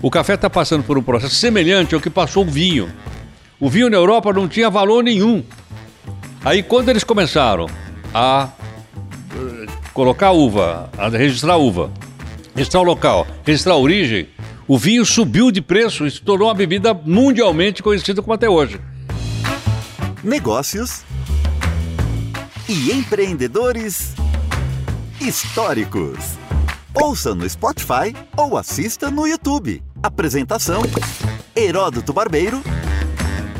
O café está passando por um processo semelhante ao que passou o vinho. O vinho na Europa não tinha valor nenhum. Aí, quando eles começaram a eh, colocar uva, a registrar uva, registrar o local, registrar a origem, o vinho subiu de preço e se tornou uma bebida mundialmente conhecida como até hoje. Negócios e empreendedores históricos. Ouça no Spotify ou assista no YouTube. Apresentação: Heródoto Barbeiro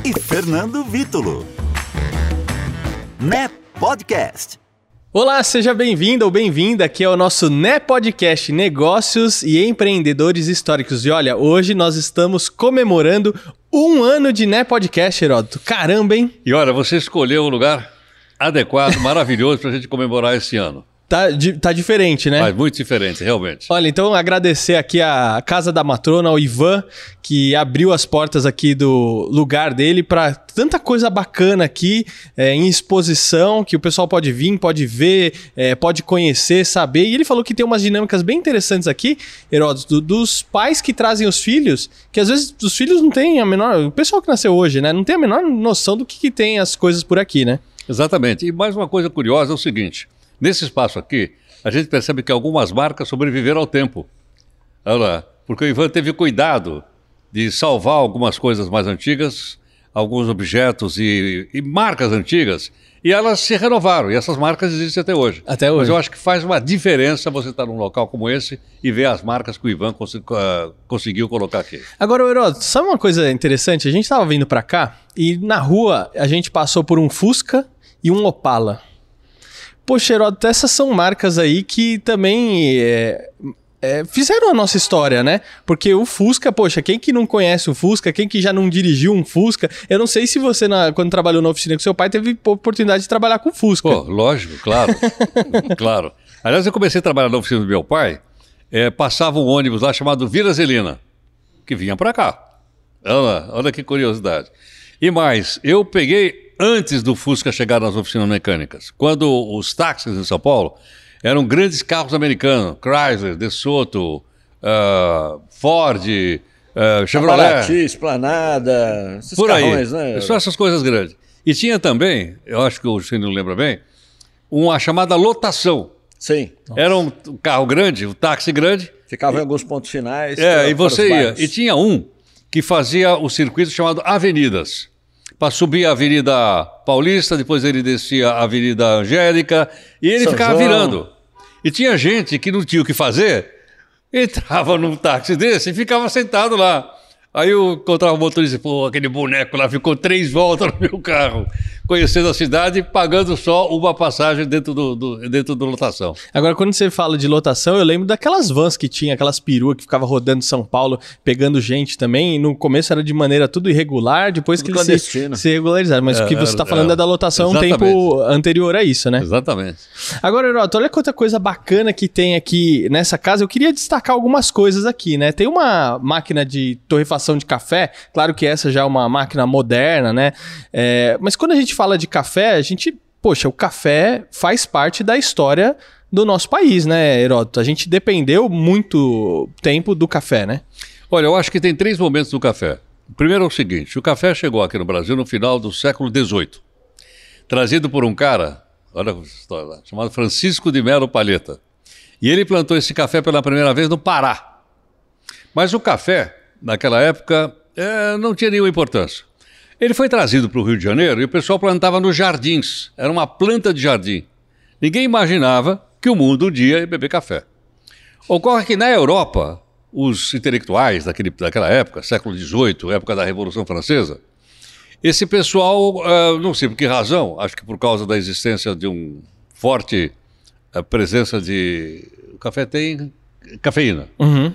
e Fernando Vítulo. Né Podcast. Olá, seja bem-vindo ou bem-vinda aqui ao nosso Né Podcast Negócios e Empreendedores Históricos. E olha, hoje nós estamos comemorando um ano de Né Podcast, Heródoto. Caramba, hein? E olha, você escolheu um lugar adequado, maravilhoso para a gente comemorar esse ano. Tá, tá diferente, né? Mas muito diferente, realmente. Olha, então agradecer aqui a Casa da Matrona, ao Ivan, que abriu as portas aqui do lugar dele para tanta coisa bacana aqui é, em exposição, que o pessoal pode vir, pode ver, é, pode conhecer, saber. E ele falou que tem umas dinâmicas bem interessantes aqui, Heródoto, do- dos pais que trazem os filhos, que às vezes os filhos não têm a menor. O pessoal que nasceu hoje, né? Não tem a menor noção do que, que tem as coisas por aqui, né? Exatamente. E mais uma coisa curiosa é o seguinte: nesse espaço aqui, a gente percebe que algumas marcas sobreviveram ao tempo. Olha lá, porque o Ivan teve cuidado de salvar algumas coisas mais antigas, alguns objetos e, e marcas antigas, e elas se renovaram, e essas marcas existem até hoje. Até hoje. Mas eu acho que faz uma diferença você estar num local como esse e ver as marcas que o Ivan consi- ah, conseguiu colocar aqui. Agora, Heródoto, sabe uma coisa interessante? A gente tava vindo pra cá e na rua a gente passou por um Fusca e um Opala. Poxa, Heródoto, essas são marcas aí que também é, é, fizeram a nossa história, né? Porque o Fusca, poxa, quem que não conhece o Fusca, quem que já não dirigiu um Fusca? Eu não sei se você, na- quando trabalhou na oficina com seu pai, teve oportunidade de trabalhar com Fusca. Pô, lógico, claro. claro. Aliás, eu comecei a trabalhar na oficina do meu pai, eh, passava um ônibus lá chamado Vila Zelina, que vinha para cá. Olha, olha que curiosidade. E mais, eu peguei antes do Fusca chegar nas oficinas mecânicas, quando os táxis em São Paulo eram grandes carros americanos, Chrysler, DeSoto, ah, Ford, ah, Chevrolet. Esplanada, esses Por aí. carrões, né? Só essas coisas grandes. E tinha também, eu acho que o não lembra bem, uma chamada lotação. Sim. Era um carro grande, um táxi grande. Ficava em alguns pontos finais. É, e você ia. E tinha um que fazia o circuito chamado Avenidas. Para subir a Avenida Paulista, depois ele descia a Avenida Angélica e ele São ficava João. virando. E tinha gente que não tinha o que fazer, entrava num táxi desse e ficava sentado lá. Aí eu encontrava o motorista e pô, aquele boneco lá ficou três voltas no meu carro, conhecendo a cidade, pagando só uma passagem dentro do, do- dentro do lotação. Agora, quando você fala de lotação, eu lembro daquelas vans que tinha, aquelas peruas que ficava rodando São Paulo, pegando gente também. No começo era de maneira tudo irregular, depois Tudo que eles se, se regularizaram. Mas o que você está é, falando é. é da lotação um tempo Exatamente. anterior a isso, né? Exatamente. Agora, Heroto, olha quanta coisa bacana que tem aqui nessa casa. Eu queria destacar algumas coisas aqui, né? Tem uma máquina de torrefação de café, claro que essa já é uma máquina moderna, né? É, mas quando a gente fala de café, a gente, poxa, o café faz parte da história do nosso país, né, Heródoto? A gente dependeu muito tempo do café, né? Olha, eu acho que tem três momentos do café. O primeiro é o seguinte: o café chegou aqui no Brasil no final do século XVIII, trazido por um cara, olha essa história lá, chamado Francisco de Melo Palheta. E ele plantou esse café pela primeira vez no Pará. Mas o café, naquela época, eh, não tinha nenhuma importância. Ele foi trazido para o Rio de Janeiro e o pessoal plantava nos jardins. Era uma planta de jardim. Ninguém imaginava que o mundo um dia ia beber café. Ocorre que na Europa, os intelectuais daquele, daquela época, século XVIII, época da Revolução Francesa, esse pessoal, ah, não sei por que razão, acho que por causa da existência de um forte ah, presença de. O café tem cafeína. Uhum.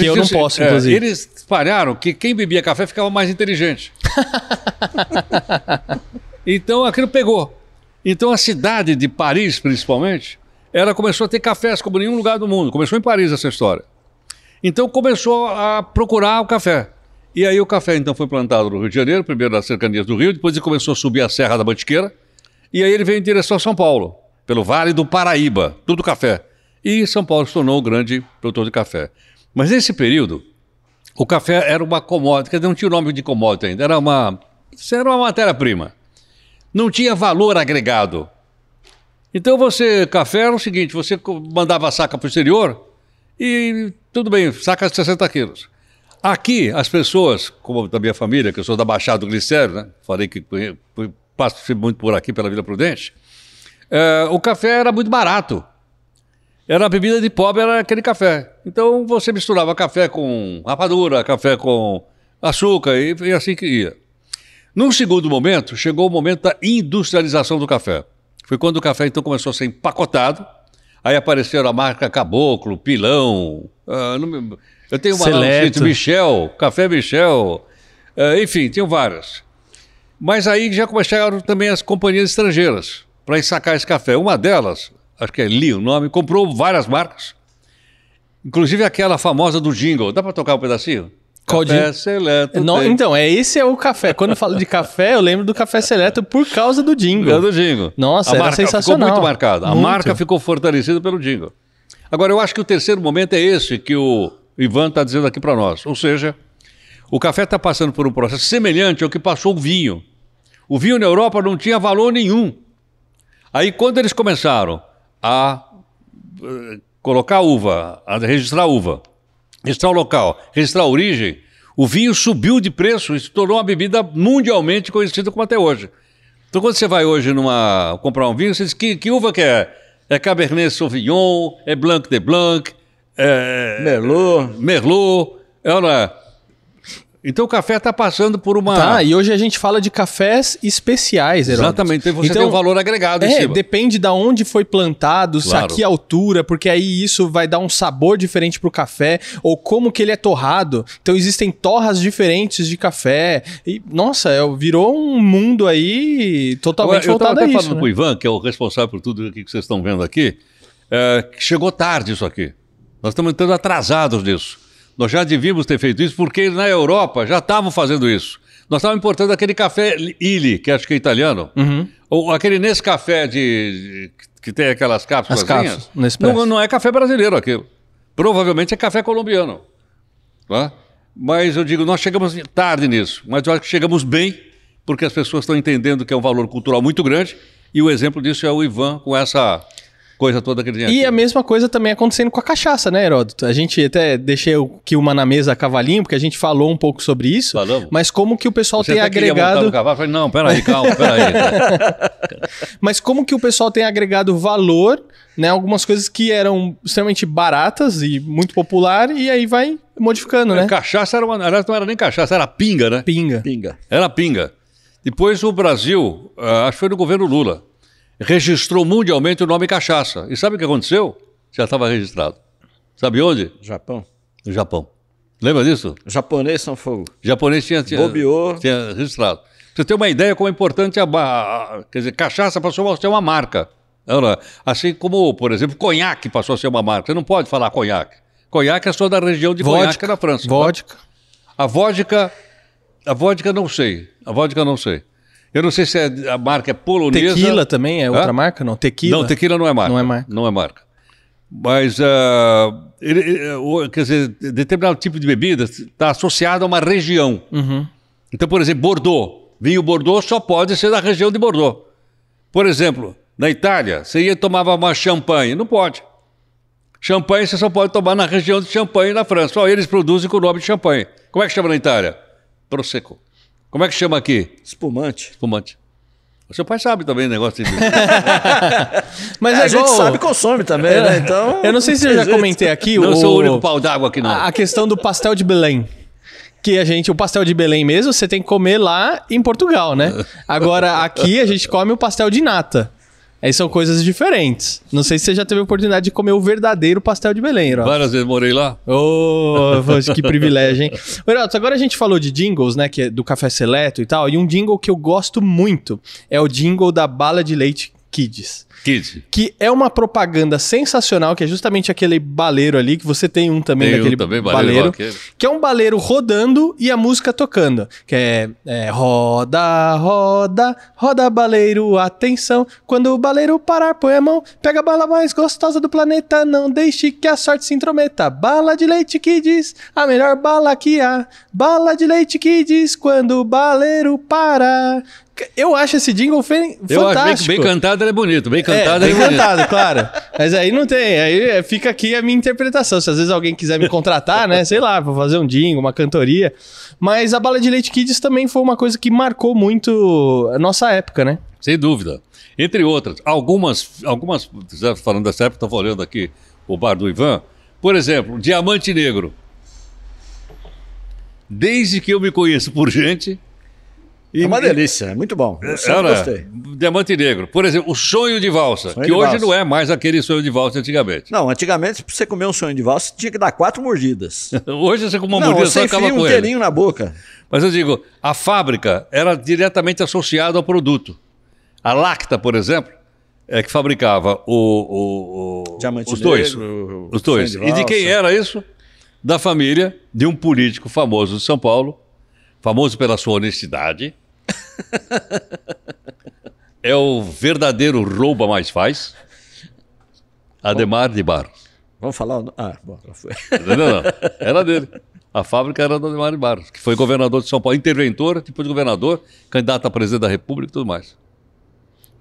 Que eu não posso, é, inclusive. Eles espalharam que quem bebia café ficava mais inteligente. então aquilo pegou. Então a cidade de Paris, principalmente, ela começou a ter cafés como nenhum lugar do mundo. Começou em Paris essa história. Então começou a procurar o café. E aí o café então foi plantado no Rio de Janeiro, primeiro nas cercanias do Rio, depois ele começou a subir a Serra da Mantiqueira, e aí ele veio em direção a São Paulo, pelo Vale do Paraíba, tudo café. E São Paulo se tornou o grande produtor de café. Mas nesse período, o café era uma commodity, quer dizer, não tinha o nome de commodity ainda, era uma, era uma matéria-prima. Não tinha valor agregado. Então você, café era o seguinte, você mandava a saca para o exterior e tudo bem, saca de 60 quilos. Aqui, as pessoas, como da minha família, que eu sou da Baixada do Glicério, né? falei que passo muito por aqui, pela Vila Prudente, eh, o café era muito barato. Era a bebida de pobre, era aquele café. Então você misturava café com rapadura, café com açúcar e, e assim que ia. Num segundo momento, chegou o momento da industrialização do café. Foi quando o café então começou a ser empacotado. Aí apareceram a marca Caboclo, Pilão. ah, me- eu tenho uma lá Michel, Café Michel. ah, enfim, tinham várias. Mas aí já começaram também as companhias estrangeiras para ensacar esse café. Uma delas, acho que é Lee o nome, comprou várias marcas. Inclusive aquela famosa do jingle. Dá para tocar um pedacinho? Qual Café? Seleto. Não, então, é esse é o café. Quando eu falo de café, eu lembro do café seleto por causa do É jingle. do jingle. Nossa, a era marca sensacional. Ficou muito marcada. A marca ficou fortalecida pelo jingle. Agora, eu acho que o terceiro momento é esse que o Ivan está dizendo aqui para nós. Ou seja, o café está passando por um processo semelhante ao que passou o vinho. O vinho na Europa não tinha valor nenhum. Aí, quando eles começaram a eh, colocar uva, a registrar uva, registrar o local, registrar a origem, o vinho subiu de preço e se tornou uma bebida mundialmente conhecida como até hoje. Então, quando você vai hoje numa comprar um vinho, você diz que, que uva que é? É Cabernet Sauvignon, é Blanc de Blanc, é Merlot. Merlot, é não é? Então o café está passando por uma... Tá, e hoje a gente fala de cafés especiais, Heródoto. Exatamente, então você tem um valor agregado em É, depende da onde foi plantado, se a Claro. que altura, porque aí isso vai dar um sabor diferente pro café, ou como que ele é torrado. Então existem torras diferentes de café. E, nossa, é, virou um mundo aí totalmente eu voltado a isso. falando né? com o Ivan, que é o responsável por tudo que vocês estão vendo aqui, é, que chegou tarde isso aqui. Nós estamos entrando atrasados nisso. Nós já devíamos ter feito isso porque na Europa já estavam fazendo isso. Nós estávamos importando aquele café Illy, que acho que é italiano, Uhum. ou aquele Nescafé de, de- que tem aquelas cápsulas. As cápsulas, não, não é café brasileiro aquilo. Provavelmente é café colombiano. Tá? Mas eu digo, nós chegamos tarde nisso, mas eu acho que chegamos bem, porque as pessoas estão entendendo que é um valor cultural muito grande, e o exemplo disso é o Ivan com essa coisa toda que E aqui. a mesma coisa também acontecendo com a cachaça, né, Heródoto? A gente até deixei aqui uma na mesa a cavalinho, porque a gente falou um pouco sobre isso. Falamos. Mas como que o pessoal Você tem agregado. no cavalo, eu falei, não, peraí, calma, peraí. Mas como que o pessoal tem agregado valor, né? Algumas coisas que eram extremamente baratas e muito popular, e aí vai modificando, né? Cachaça era uma, aliás, não era nem cachaça, era pinga, né? Pinga. Pinga. Era pinga. Depois o Brasil, ah, acho que foi no governo Lula, registrou mundialmente o nome cachaça. E sabe o que aconteceu? Já estava registrado. Sabe onde? Japão. No Japão. Lembra disso? Japonês são fogo. Japonês tinha, tinha, Bobeou. tinha registrado. Você tem uma ideia como é importante a, a- a- Quer dizer, cachaça passou a ser uma marca. Assim como, por exemplo, conhaque passou a ser uma marca. Você não pode falar conhaque. Conhaque é só da região de conhaque na França. Vodka. A vodka. A vodka não sei. A vodka não sei. Eu não sei se é- a marca é polonesa. Tequila também é outra Hã? marca? Não, tequila. Não, tequila não é marca. Não é marca. Não é marca. Mas, ah, ele- ele- quer dizer, determinado tipo de bebida está associado a uma região. Uhum. Então, por exemplo, Bordeaux. Vinho Bordeaux só pode ser da região de Bordeaux. Por exemplo, na Itália, você ia tomar uma champanhe. Não pode. Champanhe você só pode tomar na região de Champanhe, na França. Só eles produzem com o nome de champanhe. Como é que chama na Itália? Prosecco. Como é que chama aqui? Espumante. Espumante. O seu pai sabe também o negócio de... Mas É, é a gente igual- sabe consome também, né? Então. Eu não sei se eu já comentei aqui Não o... sou o único pau d'água aqui, não. a a questão do pastel de Belém. Que a gente, o pastel de Belém mesmo, você tem que comer lá em Portugal, né? Agora, aqui a gente come o pastel de nata. Aí são coisas diferentes. Não sei se você já teve a oportunidade de comer o verdadeiro pastel de Belém, Herói. Várias vezes morei lá. Poxa, que privilégio, hein? Heródoto, agora a gente falou de jingles, né? Que é do Café Seleto e tal. E um jingle que eu gosto muito é o jingle da Bala de Leite Kids. Kid. que é uma propaganda sensacional, que é justamente aquele baleiro ali, que você tem um também Tem um daquele também, baleiro baleiro, que é um baleiro rodando e a música tocando, que é, é, roda, roda, roda baleiro, atenção, quando o baleiro parar, põe a mão, pega a bala mais gostosa do planeta, não deixe que a sorte se intrometa, bala de leite diz, a melhor bala que há, bala de leite diz, quando o baleiro parar. Eu acho esse jingle fe- Eu acho fantástico. bem, bem cantado, ele é bonito. Bem cantado, É, bem é bonito. cantado, claro. Mas aí não tem. Aí é, fica aqui a minha interpretação. Se às vezes alguém quiser me contratar, né? Sei lá, pra fazer um jingle, uma cantoria. Mas a Bala de Leite Kids também foi uma coisa que marcou muito a nossa época, né? Sem dúvida. Entre outras, algumas, algumas falando dessa época, estou olhando aqui o bar do Ivan. Por exemplo, Diamante Negro. Desde que eu me conheço por gente, É uma delícia, é muito bom. Eu sempre era gostei. Diamante Negro. Por exemplo, o Sonho de Valsa, Sonho que de hoje Valsa. não é mais aquele Sonho de Valsa antigamente. Não, antigamente, pra você comer um sonho de valsa, tinha que dar quatro mordidas. Hoje você com uma não, mordida só acaba enfia um com ele. inteirinho na boca. Mas eu digo, a fábrica era diretamente associada ao produto. A Lacta, por exemplo, é que fabricava o, o- o- Diamante os dois. Negro, Os dois. De E de quem era isso? Da família de um político famoso de São Paulo, famoso pela sua honestidade. é o verdadeiro rouba mais faz. Ademar de Barros. Vamos falar. Ah, bom, já foi. Não, não. Era dele. A fábrica era do Ademar de Barros, que foi governador de São Paulo, interventor, depois de governador, candidato a presidente da República e tudo mais.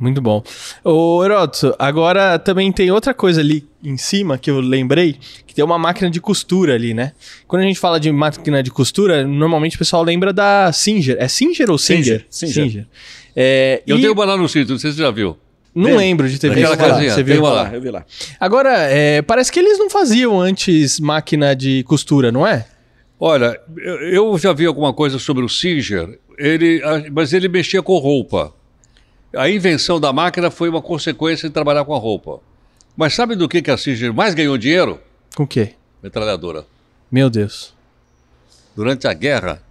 Muito bom. Ô, Heródoto, agora também tem outra coisa ali em cima que eu lembrei, que tem uma máquina de costura ali, né? Quando a gente fala de máquina de costura, normalmente o pessoal lembra da Singer. É Singer ou Singer? Singer, Singer. É, Eu e tenho uma lá no sítio, não sei se você já viu. não lembro de ter Daquela visto. casinha, Você viu? uma Eu vi lá. lá, eu vi lá. Agora, é, parece que eles não faziam antes máquina de costura, não é? Olha, eu já vi alguma coisa sobre o Singer, ele, mas ele mexia com roupa. A invenção da máquina foi uma consequência de trabalhar com a roupa. Mas sabe do que, que a Singer mais ganhou dinheiro? Com o quê? Metralhadora. Meu Deus. Durante a guerra,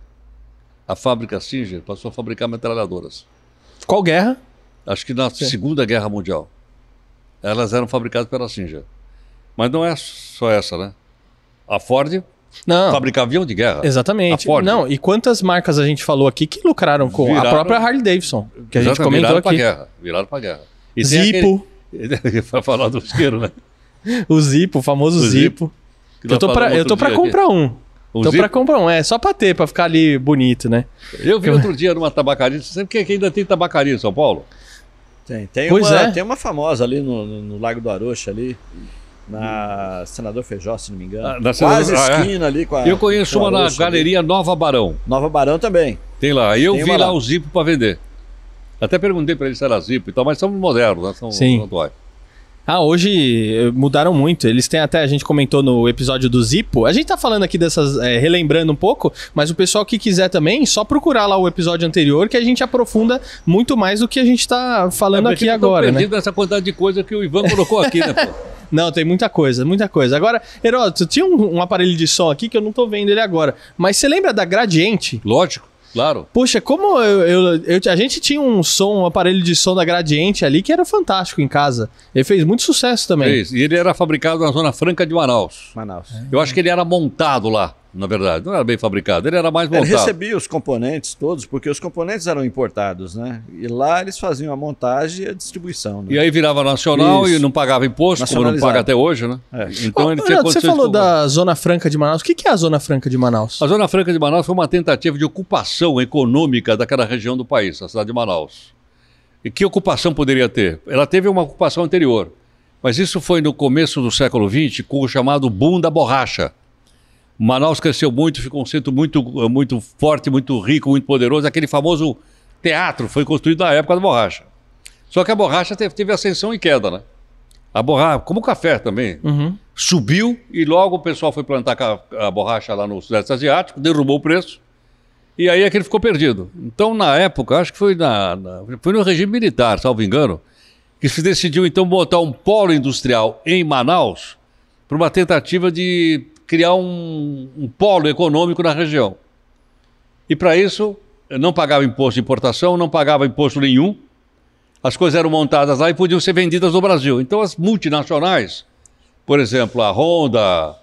a fábrica Singer passou a fabricar metralhadoras. Qual guerra? Acho que na Segunda Guerra Mundial. Elas eram fabricadas pela Singer. Mas não é só essa, né? A Ford Não. fabricava avião de guerra. Exatamente. A Ford. Não, e quantas marcas a gente falou aqui que lucraram com a Viraram- própria Harley Davidson, que a gente comentou viraram pra aqui. guerra. Viraram pra guerra. E Zipo, aquele- Vai falar do isqueiro, né? o Zipo, o famoso O Zipo. Que Eu tô pra, falamos eu tô pra dia aqui. comprar um. O tô Zipo? pra comprar um, é, só pra ter, pra ficar ali bonito, né? Eu vi outro dia numa tabacaria. Você sabe que que ainda tem tabacaria em São Paulo? Tem, tem, Pois uma, é. tem uma famosa ali no, no, no Lago do Arocha, ali, na Senador Feijó, se não me engano. Ah, na Quase Senador- ah, é? esquina ali com a. eu conheço uma na ali. Galeria Nova Barão. Nova Barão também. Tem lá. Eu Tem vi lá. o Zipo para vender. Até perguntei para ele se era Zipo e tal, mas são modernos, né? São Sim. atuais. Ah, hoje eh, mudaram muito. Eles têm até, a gente comentou no episódio do Zipo. A gente tá falando aqui dessas, eh, relembrando um pouco, mas o pessoal que quiser também, só procurar lá o episódio anterior que a gente aprofunda muito mais do que a gente tá falando É, aqui porque eu agora, né? perdido nessa quantidade de coisa que o Ivan colocou aqui, né, pô? Não, tem muita coisa, muita coisa. Agora, Heródoto, tinha um, um aparelho de som aqui que eu não tô vendo ele agora, mas você lembra da Gradiente? Lógico, claro. Poxa, como eu, eu- eu- a gente tinha um som, um aparelho de som da Gradiente ali que era fantástico em casa. Ele fez muito sucesso também. Fez. E ele era fabricado na Zona Franca de Manaus. Manaus. Eu acho que ele era montado lá, na verdade. Não era bem fabricado, ele era mais Ele montado. recebia os componentes todos, porque os componentes eram importados, né? E lá eles faziam a montagem e a distribuição. Né? E aí virava nacional Isso. e não pagava imposto, como não paga até hoje, né? É. Então Ô, ele tinha você falou da Zona Franca de Manaus. O que que é a Zona Franca de Manaus? A Zona Franca de Manaus foi uma tentativa de ocupação econômica daquela região do país, a cidade de Manaus. E que ocupação poderia ter? Ela teve uma ocupação anterior, mas isso foi no começo do século XX com o chamado boom da borracha. Manaus cresceu muito, ficou um centro muito, muito forte, muito rico, muito poderoso. Aquele famoso teatro foi construído na época da borracha. Só que a borracha teve, teve ascensão e queda, né? A borracha, como o café também, Uhum. subiu e logo o pessoal foi plantar ca- a borracha lá no Sudeste Asiático, derrubou o preço. E aí é que ele ficou perdido. Então, na época, acho que foi, na, na- foi no regime militar, salvo engano, que se decidiu então botar um polo industrial em Manaus para uma tentativa de criar um, um polo econômico na região. E para isso, não pagava imposto de importação, não pagava imposto nenhum. as coisas eram montadas lá e podiam ser vendidas no Brasil. Então as multinacionais, por exemplo, a Honda,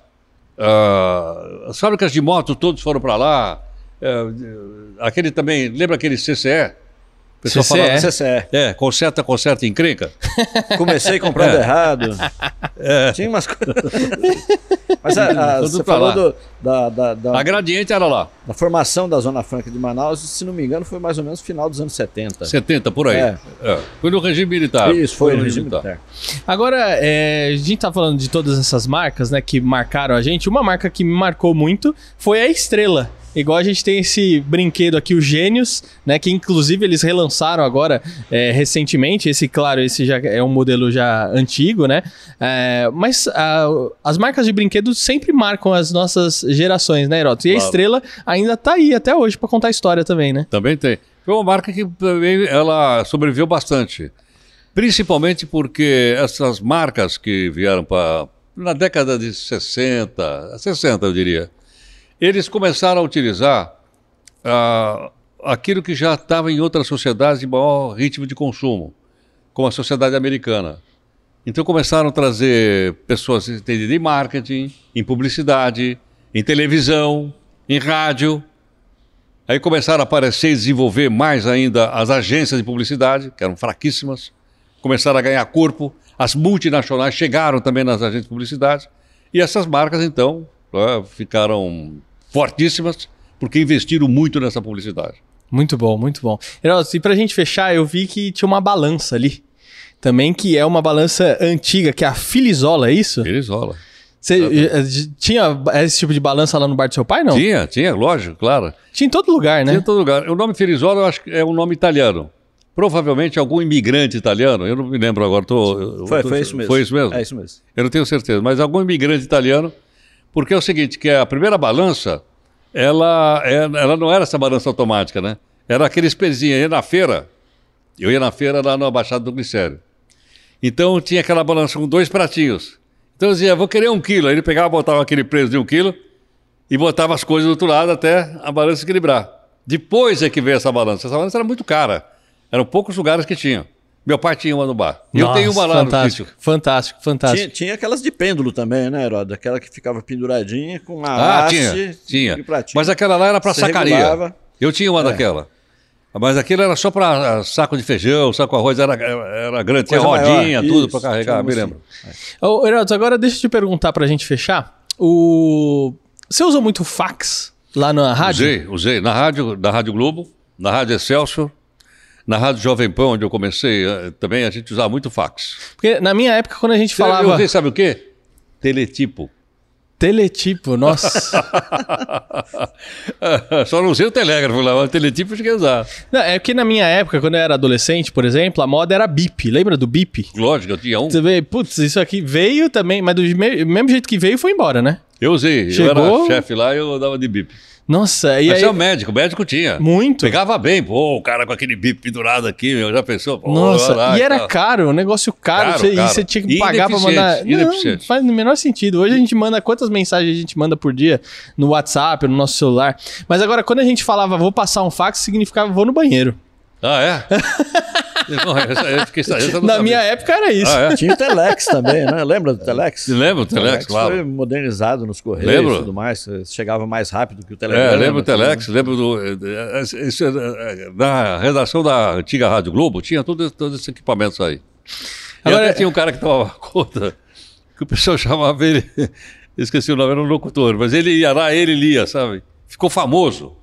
ah, as fábricas de motos todos foram para lá. eh, aquele também, lembra aquele CCE? O pessoal CCE? falava, CCE. é, conserta, conserta, encrenca. Comecei comprando É. errado. Tinha umas coisas. Mas a- a- Tudo você falou do- da, da, da- A Gradiente era lá, da formação da Zona Franca de Manaus, se não me engano, foi mais ou menos final dos anos 70. 70 por aí. É. É. Foi no regime militar. Isso, foi no regime militar. Agora, é, a gente tá falando de todas essas marcas, né, que marcaram a gente. Uma marca que me marcou muito foi a Estrela. Igual a gente tem esse brinquedo aqui, o Gênios, né? Que inclusive eles relançaram agora é, recentemente. Esse, claro, esse já é um modelo já antigo, né? É, mas ah, as marcas de brinquedos sempre marcam as nossas gerações, né, Heroto? E a Claro. Estrela ainda tá aí até hoje pra contar a história também, né? Também tem. Foi uma marca que também ela sobreviveu bastante. Principalmente porque essas marcas que vieram para. na década de 60, 60 eu diria, eles começaram a utilizar ah, aquilo que já estava em outras sociedades de maior ritmo de consumo, como a sociedade americana. Então começaram a trazer pessoas entendidas em marketing, em publicidade, em televisão, em rádio. Aí começaram a aparecer e desenvolver mais ainda as agências de publicidade, que eram fraquíssimas. Começaram a ganhar corpo. As multinacionais chegaram também nas agências de publicidade. E essas marcas, então, né, ficaram fortíssimas, porque investiram muito nessa publicidade. Muito bom, muito bom. E pra gente fechar, eu vi que tinha uma balança ali. Também que é uma balança antiga, que é a Filizola, é isso? Rolam. Você eh, tinha esse tipo de balança lá no bar do seu pai, não? Tinha, tinha, lógico, claro. Tinha em todo lugar, né? Tinha em todo lugar. O nome Ferizola eu acho que é um nome italiano. Provavelmente algum imigrante italiano, eu não me lembro agora. Tô, eu Foi, tô- foi isso mesmo. Foi isso mesmo? É isso mesmo. Eu não tenho certeza, mas algum imigrante italiano, porque é o seguinte, que a primeira balança, ela, é- ela não era essa balança automática, né? Era aqueles pezinhos, ia na feira, eu ia na feira lá na Baixada do Glicério. Então tinha aquela balança com dois pratinhos. Então eu dizia, vou querer um quilo. Aí ele pegava, botava aquele preço de um quilo e botava as coisas do outro lado até a balança equilibrar. Depois é que veio essa balança. Essa balança era muito cara. Eram poucos lugares que tinham. Meu pai tinha uma no bar. E eu Nossa, tenho uma lá no fantástico, sítio. fantástico, fantástico. Tinha, tinha aquelas de pêndulo também, né, Heródoto? Aquela que ficava penduradinha com uma Ah, haste tinha, tinha. Mas aquela lá era para sacaria. regulava. Eu tinha uma daquela. Mas aquilo era só para saco de feijão, saco de arroz, era, era grande, tinha rodinha, maior. tudo para carregar, me lembro. Ô, Heroto, agora deixa eu te perguntar pra gente fechar. O... Você usou muito fax lá na rádio? Usei, usei. Na rádio, na rádio Globo, na rádio Excelsior, na rádio Jovem Pan, onde eu comecei, eh, também a gente usava muito fax. Porque na minha época, quando a gente Eu falava usei, sabe o quê? Teletipo. teletipo, nossa. Só não usei o telégrafo lá, mas o teletipo eu cheguei a usar. Não, é porque na minha época, quando eu era adolescente, por exemplo, a moda era bip. Lembra do bip? Lógico, eu tinha um. Você vê, putz, isso aqui veio também, mas do me- mesmo jeito que veio, foi embora, né? Eu usei. Eu Chegou- era chefe lá e eu dava de bip. Nossa, e Mas aí... é o médico, o médico tinha. Muito. Pegava bem, pô, o cara com aquele bip pendurado aqui, meu, já pensou? Pô, Nossa, lá e era tal. caro, um negócio caro, Caro, caro. e você tinha que pagar pra mandar. Não, faz o menor sentido. Hoje a gente manda quantas mensagens a gente manda por dia no WhatsApp, no nosso celular. Mas agora, quando a gente falava vou passar um fax, significava vou no banheiro. Ah, é? não, eu fiquei, eu não Na minha época era isso. Ah, é? Tinha o Telex também, né? Lembra do Telex? Lembro o Telex, claro. foi modernizado nos correios Lembro. e tudo mais. Chegava mais rápido que o Telegram. É, lembro o tudo, Telex, né? lembro do. eh, eh, isso, eh, na redação da antiga Rádio Globo, tinha todo- todos esses equipamentos aí. Agora- e até tinha um cara que tomava conta, que o pessoal chamava ele, esqueci o nome, era um locutor, mas ele ia lá, ele lia, sabe? Ficou famoso,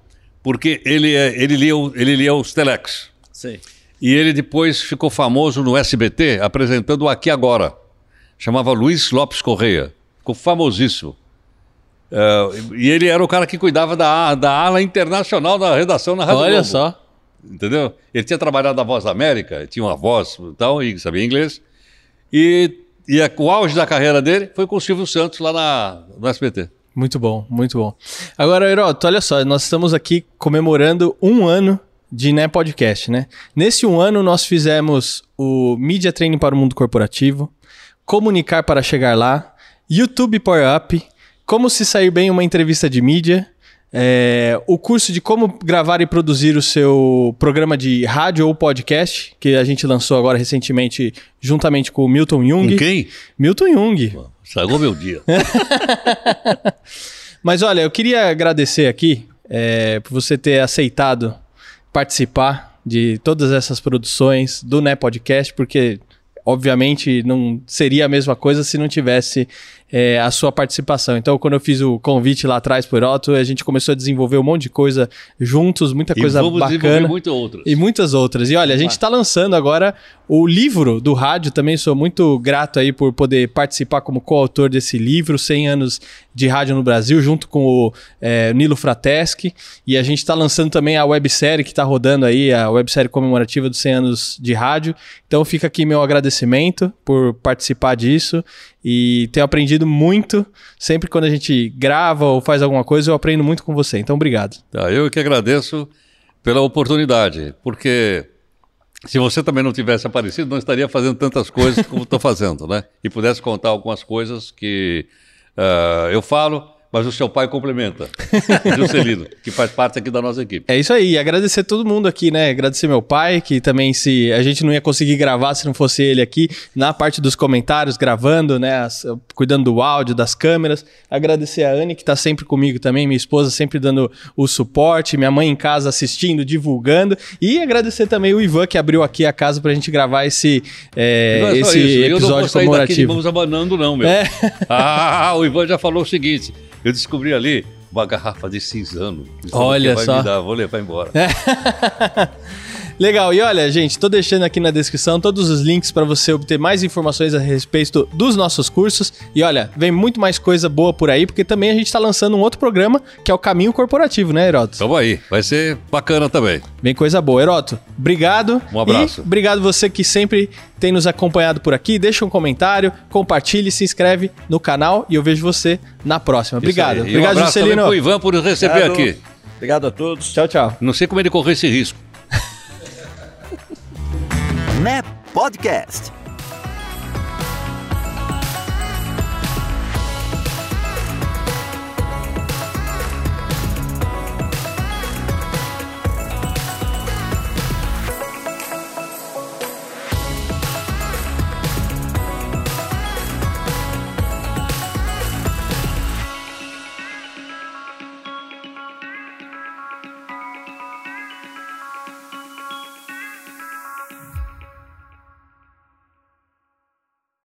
porque ele, eh, ele, lia, ele lia os Telex. Sim. E ele depois ficou famoso no SBT apresentando o Aqui Agora. Chamava Luiz Lopes Correia. Ficou famosíssimo. É, e ele era o cara que cuidava da, da ala internacional da redação na Rádio Olha Globo. só. Entendeu? Ele tinha trabalhado na Voz da América, tinha uma voz e tal, e sabia inglês. E, e a- o auge da carreira dele foi com o Silvio Santos lá na, no SBT. Muito bom, muito bom. Agora, Heroto, olha só, nós estamos aqui comemorando um ano de Né Podcast, né? Nesse um ano, nós fizemos o Media Training para o Mundo Corporativo, Comunicar para Chegar Lá, YouTube Power Up, Como se sair bem em uma entrevista de mídia, é, o curso de como gravar e produzir o seu programa de rádio ou podcast, que a gente lançou agora recentemente, juntamente com o Milton Jung. Com quem? Milton Jung. Estragou meu dia. Mas olha, eu queria agradecer aqui é, por você ter aceitado participar de todas essas produções do Né Podcast, porque obviamente não seria a mesma coisa se não tivesse é, a sua participação. Então, quando eu fiz o convite lá atrás por Otto, a gente começou a desenvolver um monte de coisa juntos, muita coisa e vamos bacana. Muitas outras. E muitas outras. E olha, a gente está lançando agora o livro do rádio. Também sou muito grato aí por poder participar como coautor desse livro, 100 anos de rádio no Brasil, junto com o é, Nilo Frateschi. E a gente está lançando também a websérie que está rodando aí, a websérie comemorativa dos 100 anos de rádio. Então fica aqui meu agradecimento por participar disso e tenho aprendido muito. Sempre quando a gente grava ou faz alguma coisa, eu aprendo muito com você. Então, obrigado. Tá, eu que agradeço pela oportunidade, porque se você também não tivesse aparecido, não estaria fazendo tantas coisas como estou fazendo, né? E pudesse contar algumas coisas que uh, eu falo mas o seu pai complementa. Juscelino, que faz parte aqui da nossa equipe. É isso aí. E agradecer todo mundo aqui, né? Agradecer meu pai, que também se a gente não ia conseguir gravar se não fosse ele aqui, na parte dos comentários, gravando, né? As, cuidando do áudio, das câmeras. Agradecer a Anne, que está sempre comigo também, minha esposa sempre dando o suporte, minha mãe em casa assistindo, divulgando. E agradecer também o Ivan, que abriu aqui a casa para a gente gravar esse, é, é esse episódio eu não vou sair comemorativo. Daqui de mãos abanando, não, meu. É. ah, o Ivan já falou o seguinte. Eu descobri ali uma garrafa de cinzano. Olha só. Dar, vou levar embora. Legal, e olha, gente, tô deixando aqui na descrição todos os links para você obter mais informações a respeito dos nossos cursos. E olha, vem muito mais coisa boa por aí, porque também a gente tá lançando um outro programa que é o Caminho Corporativo, né, Heroto? Tamo aí, vai ser bacana também. Vem coisa boa. Heroto, obrigado. Um abraço. E obrigado você que sempre tem nos acompanhado por aqui. Deixa um comentário, compartilhe, se inscreve no canal e eu vejo você na próxima. Obrigado. Obrigado, um Juscelino. Pro Ivan por receber obrigado. aqui. Obrigado a todos. Tchau, tchau. Não sei como ele correu esse risco. NEP Podcast.